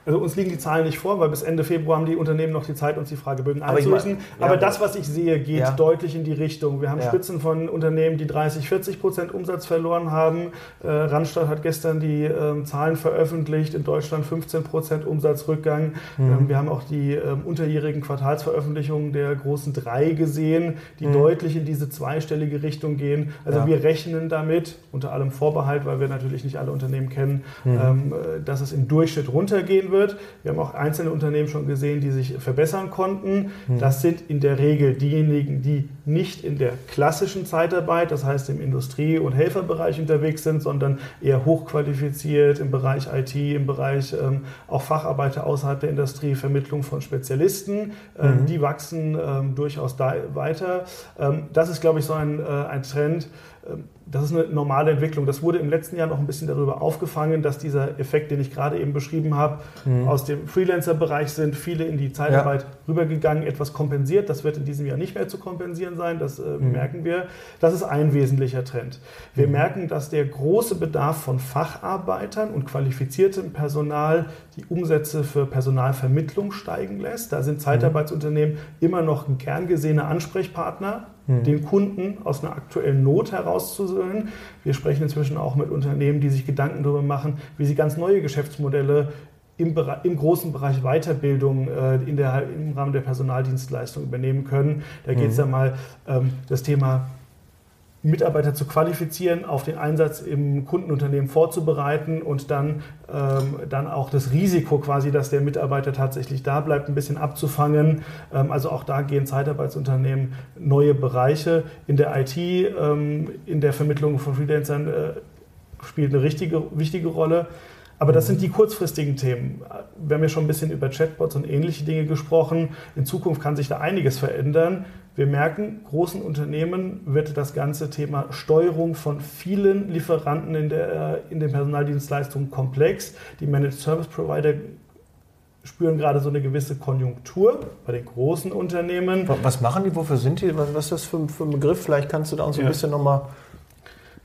also uns liegen die Zahlen nicht vor, weil bis Ende Februar haben die Unternehmen noch die Zeit, uns die Fragebögen einzulösen. Aber, Aber das, was ich sehe, geht ja. deutlich in die Richtung. Wir haben ja. Spitzen von Unternehmen, die 30, 40 Prozent Umsatz verloren haben. Äh, Randstadt hat gestern die äh, Zahlen veröffentlicht. In Deutschland 15 Prozent Umsatzrückgang. Mhm. Ähm, wir haben auch die äh, unterjährigen Quartalsveröffentlichungen der großen drei gesehen, die mhm. deutlich in diese zweistellige Richtung gehen. Also ja. wir rechnen damit, unter allem Vorbehalt, weil wir natürlich nicht alle Unternehmen kennen, mhm. ähm, äh, dass es im Durchschnitt runtergehen wird wird. Wir haben auch einzelne Unternehmen schon gesehen, die sich verbessern konnten. Hm. Das sind in der Regel diejenigen, die nicht in der klassischen Zeitarbeit, das heißt im Industrie- und Helferbereich unterwegs sind, sondern eher hochqualifiziert im Bereich IT, im Bereich ähm, auch Facharbeiter außerhalb der Industrie, Vermittlung von Spezialisten. Ähm, mhm. Die wachsen ähm, durchaus da weiter. Ähm, das ist, glaube ich, so ein, äh, ein Trend, ähm, das ist eine normale Entwicklung. Das wurde im letzten Jahr noch ein bisschen darüber aufgefangen, dass dieser Effekt, den ich gerade eben beschrieben habe, mhm. aus dem Freelancer-Bereich sind viele in die Zeitarbeit ja. rübergegangen, etwas kompensiert. Das wird in diesem Jahr nicht mehr zu kompensieren sein, das äh, mhm. merken wir. Das ist ein wesentlicher Trend. Wir mhm. merken, dass der große Bedarf von Facharbeitern und qualifiziertem Personal die Umsätze für Personalvermittlung steigen lässt. Da sind Zeitarbeitsunternehmen immer noch ein gern gesehener Ansprechpartner mhm. den Kunden aus einer aktuellen Not herauszuholen. Wir sprechen inzwischen auch mit Unternehmen, die sich Gedanken darüber machen, wie sie ganz neue Geschäftsmodelle im, im, großen Bereich Weiterbildung äh, in der, im Rahmen der Personaldienstleistung übernehmen können. Da geht es mhm. ja mal ähm, das Thema Mitarbeiter zu qualifizieren, auf den Einsatz im Kundenunternehmen vorzubereiten und dann, ähm, dann auch das Risiko quasi, dass der Mitarbeiter tatsächlich da bleibt, ein bisschen abzufangen. Ähm, also auch da gehen Zeitarbeitsunternehmen neue Bereiche. In der IT, ähm, in der Vermittlung von Freelancern äh, spielt eine richtige, wichtige Rolle. Aber das sind die kurzfristigen Themen. Wir haben ja schon ein bisschen über Chatbots und ähnliche Dinge gesprochen. In Zukunft kann sich da einiges verändern. Wir merken, großen Unternehmen wird das ganze Thema Steuerung von vielen Lieferanten in, der, in den Personaldienstleistungen komplex. Die Managed Service Provider spüren gerade so eine gewisse Konjunktur bei den großen Unternehmen.
Was machen die? Wofür sind die? Was ist das für, für ein Begriff? Vielleicht kannst du da uns ja. ein bisschen nochmal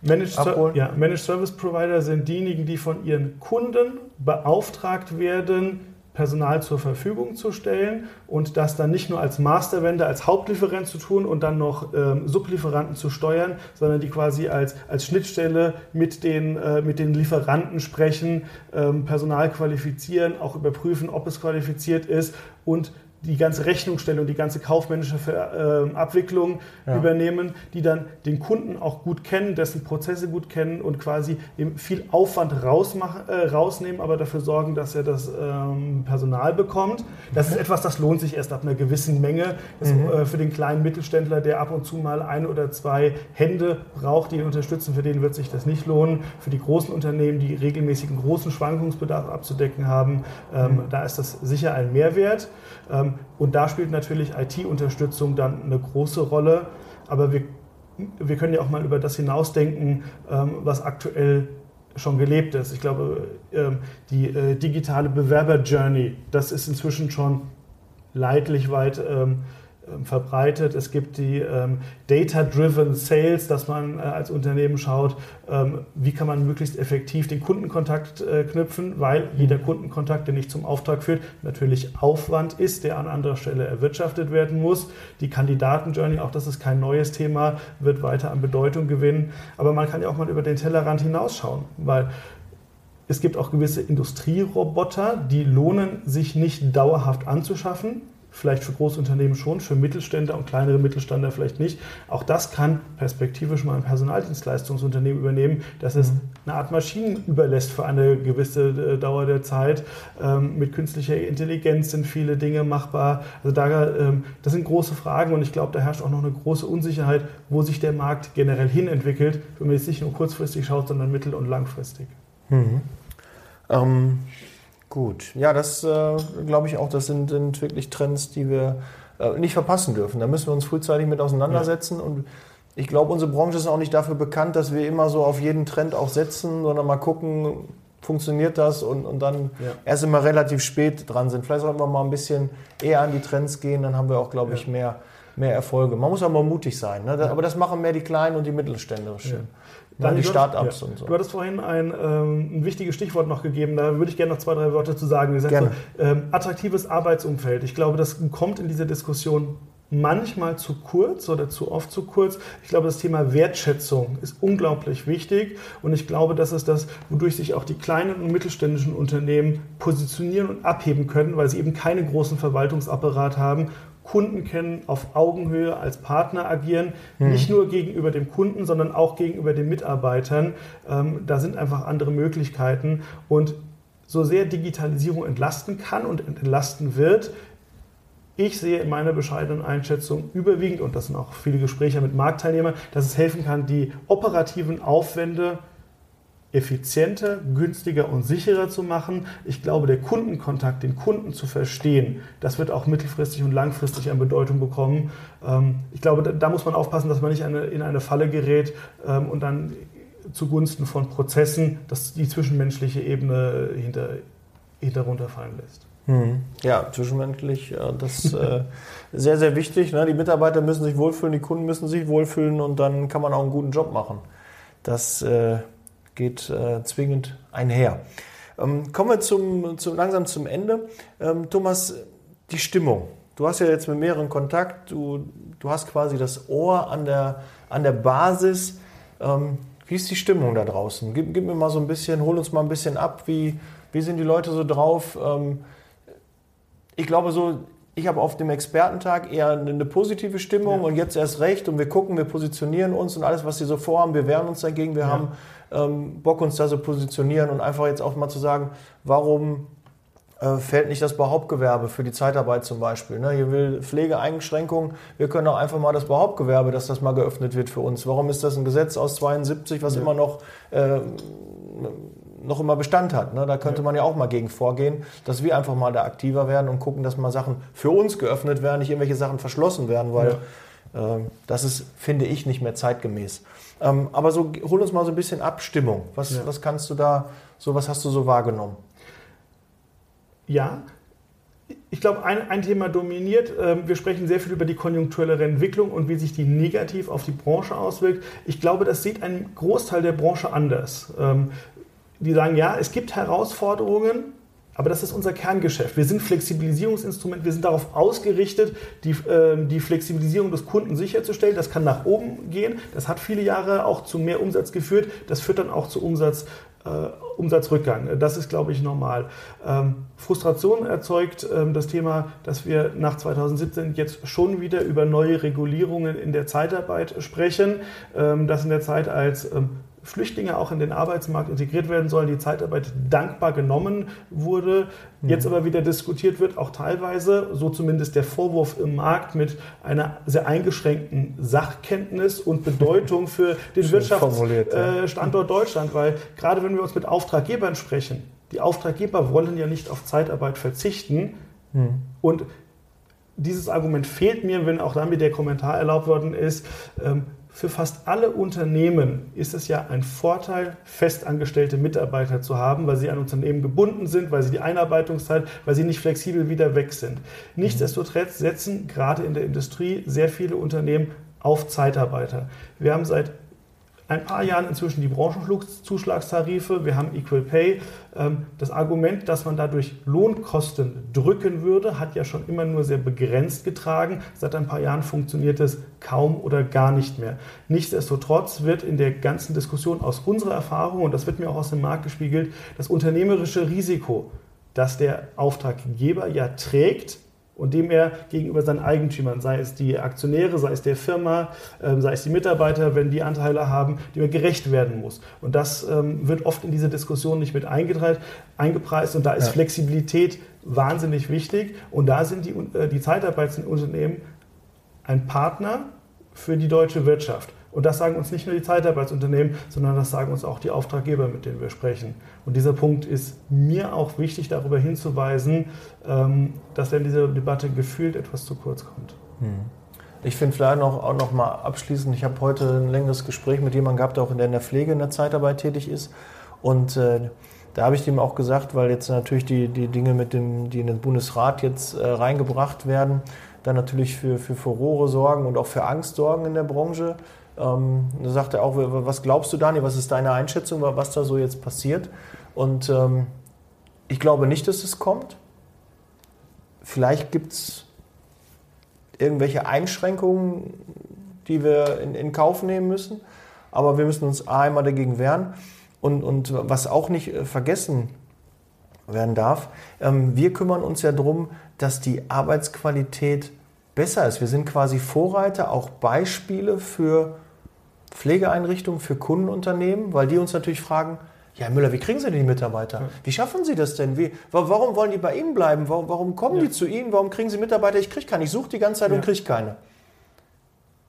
Managed, abholen. Ja, Managed Service Provider sind diejenigen, die von ihren Kunden beauftragt werden, Personal zur Verfügung zu stellen und das dann nicht nur als Mastervender, als Hauptlieferant zu tun und dann noch ähm, Sublieferanten zu steuern, sondern die quasi als, als Schnittstelle mit den, äh, mit den Lieferanten sprechen, ähm, Personal qualifizieren, auch überprüfen, ob es qualifiziert ist und die ganze Rechnungsstellung, die ganze kaufmännische äh, Abwicklung ja. übernehmen, die dann den Kunden auch gut kennen, dessen Prozesse gut kennen und quasi viel Aufwand rausmachen, äh, rausnehmen, aber dafür sorgen, dass er das ähm, Personal bekommt. Das ist etwas, das lohnt sich erst ab einer gewissen Menge. Das, mhm. äh, für den kleinen Mittelständler, der ab und zu mal ein oder zwei Hände braucht, die ihn unterstützen, für den wird sich das nicht lohnen. Für die großen Unternehmen, die regelmäßigen großen Schwankungsbedarf abzudecken haben, ähm, mhm. da ist das sicher ein Mehrwert. Ähm, und da spielt natürlich IT-Unterstützung dann eine große Rolle. Aber wir, wir können ja auch mal über das hinausdenken, ähm, was aktuell schon gelebt ist. Ich glaube, ähm, die äh, digitale Bewerber-Journey, das ist inzwischen schon leidlich weit ähm, verbreitet. Es gibt die ähm, Data-Driven Sales, dass man äh, als Unternehmen schaut, ähm, wie kann man möglichst effektiv den Kundenkontakt äh, knüpfen, weil jeder Kundenkontakt, der nicht zum Auftrag führt, natürlich Aufwand ist, der an anderer Stelle erwirtschaftet werden muss. Die Kandidaten-Journey, auch das ist kein neues Thema, wird weiter an Bedeutung gewinnen. Aber man kann ja auch mal über den Tellerrand hinausschauen, weil es gibt auch gewisse Industrieroboter, die lohnen sich nicht dauerhaft anzuschaffen vielleicht für Großunternehmen schon, für Mittelständler und kleinere Mittelständler vielleicht nicht. Auch das kann perspektivisch mal ein Personaldienstleistungsunternehmen übernehmen, dass es mhm. eine Art Maschinen überlässt für eine gewisse äh, Dauer der Zeit. Ähm, mit künstlicher Intelligenz sind viele Dinge machbar. Also da, ähm, das sind große Fragen und ich glaube, da herrscht auch noch eine große Unsicherheit, wo sich der Markt generell hin entwickelt, wenn man jetzt nicht nur kurzfristig schaut, sondern mittel- und langfristig. Mhm.
Ähm Gut, ja, das äh, glaube ich auch, das sind, sind, wirklich Trends, die wir äh, nicht verpassen dürfen. Da müssen wir uns frühzeitig mit auseinandersetzen ja. und ich glaube, unsere Branche ist auch nicht dafür bekannt, dass wir immer so auf jeden Trend auch setzen, sondern mal gucken, funktioniert das und, und dann ja. erst immer relativ spät dran sind. Vielleicht sollten wir mal ein bisschen eher an die Trends gehen, dann haben wir auch, glaube ich, mehr, mehr Erfolge. Man muss aber mutig sein, ne? aber das machen mehr die Kleinen und die Mittelständischen. Dann die Startups ja. und so.
Du hattest vorhin ein, ähm, ein, wichtiges Stichwort noch gegeben, da würde ich gerne noch zwei, drei Worte zu sagen. Gesagt, gerne. So, ähm, attraktives Arbeitsumfeld. Ich glaube, das kommt in dieser Diskussion manchmal zu kurz oder zu oft zu kurz. Ich glaube, das Thema Wertschätzung ist unglaublich wichtig und ich glaube, das ist das, wodurch sich auch die kleinen und mittelständischen Unternehmen positionieren und abheben können, weil sie eben keinen großen Verwaltungsapparat haben Kunden kennen, auf Augenhöhe als Partner agieren, mhm. nicht nur gegenüber dem Kunden, sondern auch gegenüber den Mitarbeitern. Ähm, da sind einfach andere Möglichkeiten und so sehr Digitalisierung entlasten kann und entlasten wird, ich sehe in meiner bescheidenen Einschätzung überwiegend, und das sind auch viele Gespräche mit Marktteilnehmern, dass es helfen kann, die operativen Aufwände effizienter, günstiger und sicherer zu machen. Ich glaube, der Kundenkontakt, den Kunden zu verstehen, das wird auch mittelfristig und langfristig an Bedeutung bekommen. Ähm, ich glaube, da muss man aufpassen, dass man nicht in eine Falle gerät ähm, und dann zugunsten von Prozessen dass die zwischenmenschliche Ebene hinter, hinter runterfallen lässt.
Hm. Ja, zwischenmenschlich, äh, das ist äh, <laughs> sehr, sehr wichtig. Ne? Die Mitarbeiter müssen sich wohlfühlen, die Kunden müssen sich wohlfühlen und dann kann man auch einen guten Job machen. Das äh, geht äh, zwingend einher. Ähm, kommen wir zum, zum, langsam zum Ende. Ähm, Thomas, die Stimmung. du hast ja jetzt mit mehreren Kontakt, du, du hast quasi das Ohr an der, an der Basis. Ähm, wie ist die Stimmung da draußen? Gib, gib, mir mal so ein bisschen, hol uns mal ein bisschen ab, wie, wie sind die Leute so drauf? Ähm, ich glaube so, ich habe auf dem Expertentag eher eine positive Stimmung ja. und jetzt erst recht und wir gucken, wir positionieren uns und alles, was sie so vorhaben, wir wehren uns dagegen, wir ja. haben ähm, Bock, uns da so positionieren und einfach jetzt auch mal zu sagen, warum äh, fällt nicht das Behauptgewerbe für die Zeitarbeit zum Beispiel. Ne? Hier will Pflegeeinschränkungen. Wir können auch einfach mal das Behauptgewerbe, dass das mal geöffnet wird für uns. Warum ist das ein Gesetz aus 72, was ja. immer noch, äh, noch immer Bestand hat? Ne? Da könnte ja. man ja auch mal gegen vorgehen, dass wir einfach mal da aktiver werden und gucken, dass mal Sachen für uns geöffnet werden, nicht irgendwelche Sachen verschlossen werden, weil ja. äh, das ist, finde ich, nicht mehr zeitgemäß. Ähm, aber so, hol uns mal so ein bisschen Abstimmung. Was, was kannst du da, so was hast du so wahrgenommen?
ja, ich glaube, ein, ein, Thema dominiert. Ähm, wir sprechen sehr viel über die konjunkturelle Entwicklung und wie sich die negativ auf die Branche auswirkt. Ich glaube, das sieht ein Großteil der Branche anders. Die sagen, ja, es gibt Herausforderungen, aber das ist unser Kerngeschäft. Wir sind Flexibilisierungsinstrument, wir sind darauf ausgerichtet, die, ähm, die Flexibilisierung des Kunden sicherzustellen. Das kann nach oben gehen. Das hat viele Jahre auch zu mehr Umsatz geführt. Das führt dann auch zu Umsatz äh, Umsatzrückgang. Das ist, glaube ich, normal. Ähm, Frustration erzeugt ähm, das Thema, dass wir nach 2017 jetzt schon wieder über neue Regulierungen in der Zeitarbeit sprechen. Ähm, das in der Zeit als ähm, Flüchtlinge auch in den Arbeitsmarkt integriert werden sollen, die Zeitarbeit dankbar genommen wurde, mhm. jetzt aber wieder diskutiert wird, auch teilweise, so zumindest der Vorwurf im Markt mit einer sehr eingeschränkten Sachkenntnis und Bedeutung für <laughs> den Wirtschaftsstandort ja. Deutschland, weil gerade wenn wir uns mit Auftraggebern sprechen, die Auftraggeber wollen ja nicht auf Zeitarbeit verzichten mhm. und dieses Argument fehlt mir, wenn auch damit der Kommentar erlaubt worden ist, ähm, für fast alle Unternehmen ist es ja ein Vorteil, festangestellte Mitarbeiter zu haben, weil sie an Unternehmen gebunden sind, weil sie die Einarbeitungszeit, weil sie nicht flexibel wieder weg sind. Nichtsdestotrotz setzen gerade in der Industrie sehr viele Unternehmen auf Zeitarbeiter. Wir haben seit ein paar Jahren inzwischen die Branchenzuschlagstarife, wir haben Equal Pay. Ähm, das Argument, dass man dadurch Lohnkosten drücken würde, hat ja schon immer nur sehr begrenzt getragen. Seit ein paar Jahren funktioniert es kaum oder gar nicht mehr. Nichtsdestotrotz wird in der ganzen Diskussion aus unserer Erfahrung, und das wird mir auch aus dem Markt gespiegelt, das unternehmerische Risiko, das der Auftraggeber ja trägt, und dem er gegenüber seinen Eigentümern, sei es die Aktionäre, sei es der Firma, ähm, sei es die Mitarbeiter, wenn die Anteile haben, dem er gerecht werden muss. Und das ähm, wird oft in diese Diskussion nicht mit eingepreist und da ist ja. Flexibilität wahnsinnig wichtig und da sind die, äh, die Zeitarbeitsunternehmen ein Partner für die deutsche Wirtschaft. Und das sagen uns nicht nur die Zeitarbeitsunternehmen, sondern das sagen uns auch die Auftraggeber, mit denen wir sprechen. Und dieser Punkt ist mir auch wichtig, darüber hinzuweisen, ähm, dass er in dieser Debatte gefühlt etwas zu kurz kommt. Hm.
Ich finde vielleicht noch, auch noch mal abschließend, ich habe heute ein längeres Gespräch mit jemandem gehabt, der auch in der Pflege in der Zeitarbeit tätig ist. Und äh, da habe ich dem auch gesagt, weil jetzt natürlich die, die Dinge, mit dem, die in den Bundesrat jetzt äh, reingebracht werden, dann natürlich für, für Furore sorgen und auch für Angst sorgen in der Branche. Ähm, da sagt er auch, was glaubst du, Dani, was ist deine Einschätzung, was da so jetzt passiert? Und ähm, ich glaube nicht, dass es kommt. Vielleicht gibt es irgendwelche Einschränkungen, die wir in, in, Kauf nehmen müssen. Aber wir müssen uns einmal dagegen wehren. Und, und was auch nicht äh, vergessen werden darf, ähm, wir kümmern uns ja darum, dass die Arbeitsqualität besser ist. Wir sind quasi Vorreiter, auch Beispiele für Pflegeeinrichtungen, für Kundenunternehmen, weil die uns natürlich fragen, ja, Herr Müller, wie kriegen Sie denn die Mitarbeiter? Wie schaffen Sie das denn? Wie, warum wollen die bei Ihnen bleiben? Warum, warum kommen ja. die zu Ihnen? Warum kriegen Sie Mitarbeiter? Ich kriege keine. Ich suche die ganze Zeit ja. und kriege keine.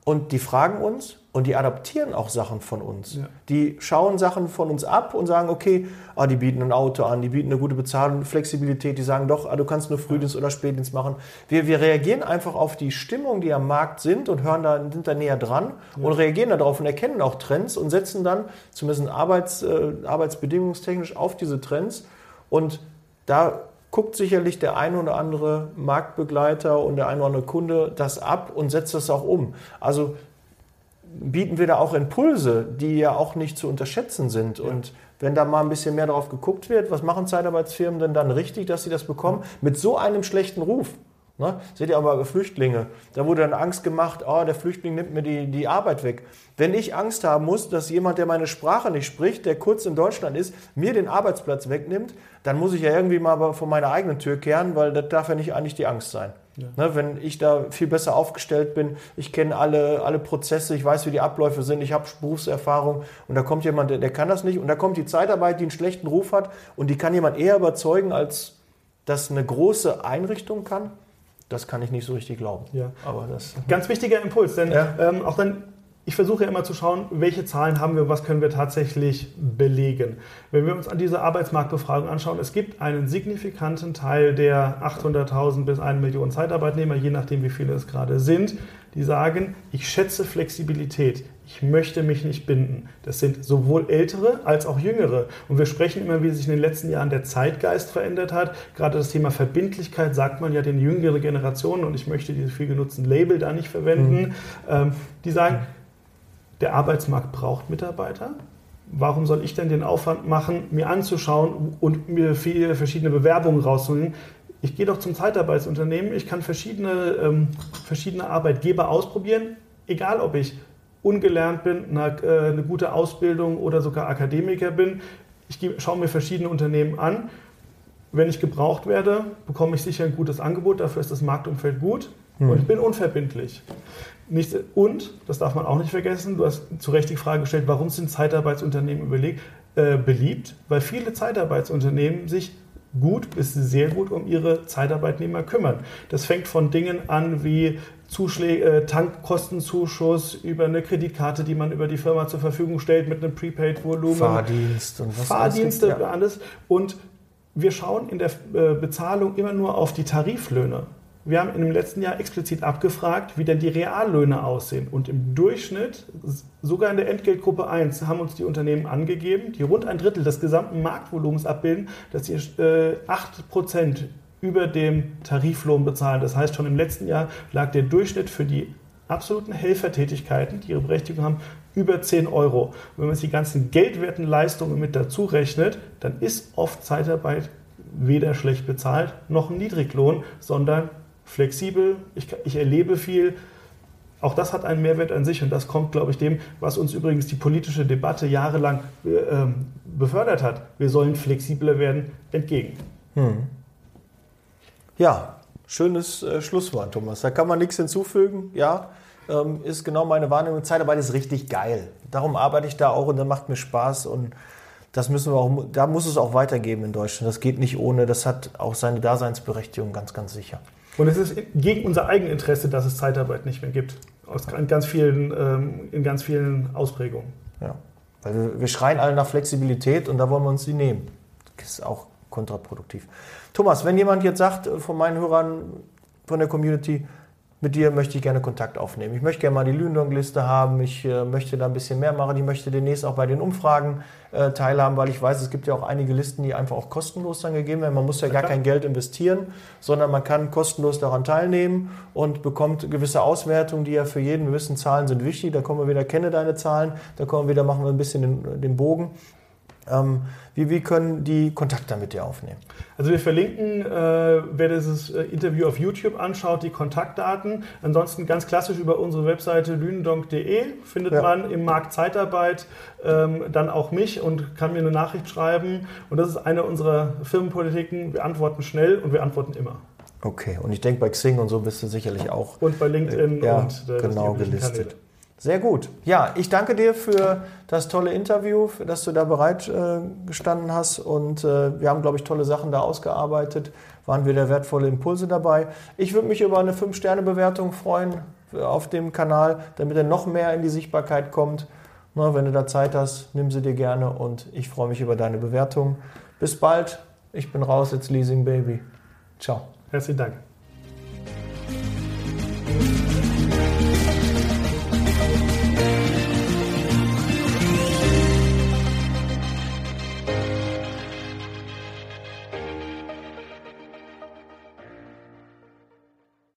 Und die fragen uns und die adaptieren auch Sachen von uns. Ja. Die schauen Sachen von uns ab und sagen, okay, ah, die bieten ein Auto an, die bieten eine gute Bezahlung, Flexibilität, die sagen doch, ah, du kannst nur Frühdienst ja. oder Spätdienst machen. Wir, wir reagieren einfach auf die Stimmung, die am Markt sind und hören da, sind da näher dran ja. und reagieren darauf und erkennen auch Trends und setzen dann zumindest arbeits, äh, arbeitsbedingungstechnisch auf diese Trends. Und da guckt sicherlich der ein oder andere Marktbegleiter und der ein oder andere Kunde das ab und setzt das auch um. Also bieten wir da auch Impulse, die ja auch nicht zu unterschätzen sind. Ja. Und wenn da mal ein bisschen mehr darauf geguckt wird, was machen Zeitarbeitsfirmen denn dann richtig, dass sie das bekommen, mit so einem schlechten Ruf? Ne? Seht ihr aber Flüchtlinge, da wurde dann Angst gemacht, oh, der Flüchtling nimmt mir die, die Arbeit weg. Wenn ich Angst haben muss, dass jemand, der meine Sprache nicht spricht, der kurz in Deutschland ist, mir den Arbeitsplatz wegnimmt, dann muss ich ja irgendwie mal vor meiner eigenen Tür kehren, weil das darf ja nicht eigentlich die Angst sein. Ja. Ne, wenn ich da viel besser aufgestellt bin, ich kenne alle, alle Prozesse, ich weiß, wie die Abläufe sind, ich habe Berufserfahrung und da kommt jemand, der, der kann das nicht und da kommt die Zeitarbeit, die einen schlechten Ruf hat und die kann jemand eher überzeugen, als das eine große Einrichtung kann das kann ich nicht so richtig glauben.
Ja. Aber das, Ganz wichtiger Impuls, denn ja. ähm, auch dann, ich versuche ja immer zu schauen, welche Zahlen haben wir, was können wir tatsächlich belegen. Wenn wir uns an diese Arbeitsmarktbefragung anschauen, es gibt einen signifikanten Teil der 800.000 bis 1 Million Zeitarbeitnehmer, je nachdem wie viele es gerade sind, die sagen, ich schätze Flexibilität, ich möchte mich nicht binden. Das sind sowohl ältere als auch jüngere. Und wir sprechen immer, wie sich in den letzten Jahren der Zeitgeist verändert hat. Gerade das Thema Verbindlichkeit sagt man ja den jüngeren Generationen, und ich möchte diese viel genutzten Label da nicht verwenden, mhm. ähm, die sagen, der Arbeitsmarkt braucht Mitarbeiter. Warum soll ich denn den Aufwand machen, mir anzuschauen und mir viele verschiedene Bewerbungen rauszuholen? Ich gehe doch zum Zeitarbeitsunternehmen, ich kann verschiedene, ähm, verschiedene Arbeitgeber ausprobieren, egal ob ich ungelernt bin, eine, äh, eine gute Ausbildung oder sogar Akademiker bin. Ich schaue mir verschiedene Unternehmen an. Wenn ich gebraucht werde, bekomme ich sicher ein gutes Angebot, dafür ist das Marktumfeld gut hm. und ich bin unverbindlich. Nicht, und, das darf man auch nicht vergessen, du hast zu Recht die Frage gestellt, warum sind Zeitarbeitsunternehmen überlegt, äh, beliebt? Weil viele Zeitarbeitsunternehmen sich gut bis sehr gut um ihre Zeitarbeitnehmer kümmern. Das fängt von Dingen an wie Zuschläge, äh, Tankkostenzuschuss über eine Kreditkarte, die man über die Firma zur Verfügung stellt mit einem Prepaid-Volumen.
Fahrdienst
und was Fahrdienste, ja. alles. Und wir schauen in der äh, Bezahlung immer nur auf die Tariflöhne. Wir haben im letzten Jahr explizit abgefragt, wie denn die Reallöhne aussehen. Und im Durchschnitt, sogar in der Entgeltgruppe 1, haben uns die Unternehmen angegeben, die rund ein Drittel des gesamten Marktvolumens abbilden, dass sie äh, 8% über dem Tariflohn bezahlen. Das heißt, schon im letzten Jahr lag der Durchschnitt für die absoluten Helfertätigkeiten, die ihre Berechtigung haben, über 10 Euro. Und wenn man sich die ganzen geldwerten Leistungen mit dazu rechnet, dann ist oft Zeitarbeit weder schlecht bezahlt noch ein Niedriglohn, sondern flexibel, ich, ich erlebe viel. Auch das hat einen Mehrwert an sich und das kommt, glaube ich, dem, was uns übrigens die politische Debatte jahrelang äh, befördert hat. Wir sollen flexibler werden, entgegen. Hm.
Ja, schönes äh, Schlusswort, Thomas. Da kann man nichts hinzufügen. Ja, ähm, ist genau meine Wahrnehmung. Zeitarbeit ist richtig geil. Darum arbeite ich da auch und das macht mir Spaß und das müssen wir auch, da muss es auch weitergeben in Deutschland. Das geht nicht ohne. Das hat auch seine Daseinsberechtigung, ganz, ganz sicher.
Und es ist gegen unser Eigeninteresse, dass es Zeitarbeit nicht mehr gibt. Aus ganz vielen, ähm, in ganz vielen Ausprägungen.
Ja. Weil wir schreien alle nach Flexibilität und da wollen wir uns die nehmen. Das ist auch kontraproduktiv. Thomas, wenn jemand jetzt sagt äh, von meinen Hörern, von der Community, mit dir möchte ich gerne Kontakt aufnehmen. Ich möchte gerne mal die Lündong-Liste haben. Ich äh, möchte da ein bisschen mehr machen. Ich möchte demnächst auch bei den Umfragen äh, teilhaben, weil ich weiß, es gibt ja auch einige Listen, die einfach auch kostenlos dann gegeben werden. Man muss ja gar kein Geld investieren, sondern man kann kostenlos daran teilnehmen und bekommt gewisse Auswertungen, die ja für jeden, wir wissen, Zahlen sind wichtig. Da kommen wir wieder, kenne deine Zahlen. Da kommen wir wieder, machen wir ein bisschen den, den Bogen. Ähm, wie, wie können die Kontakt dann mit dir aufnehmen?
Also wir verlinken, äh, wer dieses äh, Interview auf YouTube anschaut, die Kontaktdaten. Ansonsten ganz klassisch über unsere Webseite lünendonk.de findet ja. man im Markt Zeitarbeit ähm, dann auch mich und kann mir eine Nachricht schreiben. Und das ist eine unserer Firmenpolitiken. Wir antworten schnell und wir antworten immer.
Okay, und ich denke, bei Xing und so bist du sicherlich auch.
Und bei LinkedIn
äh, ja, und äh, genau gelistet. Kanäle. Sehr gut. Ja, ich danke dir für das tolle Interview, dass du da bereit äh, gestanden hast. Und äh, wir haben, glaube ich, tolle Sachen da ausgearbeitet. Waren wieder wertvolle Impulse dabei. Ich würde mich über eine 5-Sterne-Bewertung freuen äh, auf dem Kanal, damit er noch mehr in die Sichtbarkeit kommt. Na, wenn du da Zeit hast, nimm sie dir gerne und ich freue mich über deine Bewertung. Bis bald. Ich bin raus, jetzt Leasing Baby. Ciao.
Herzlichen Dank.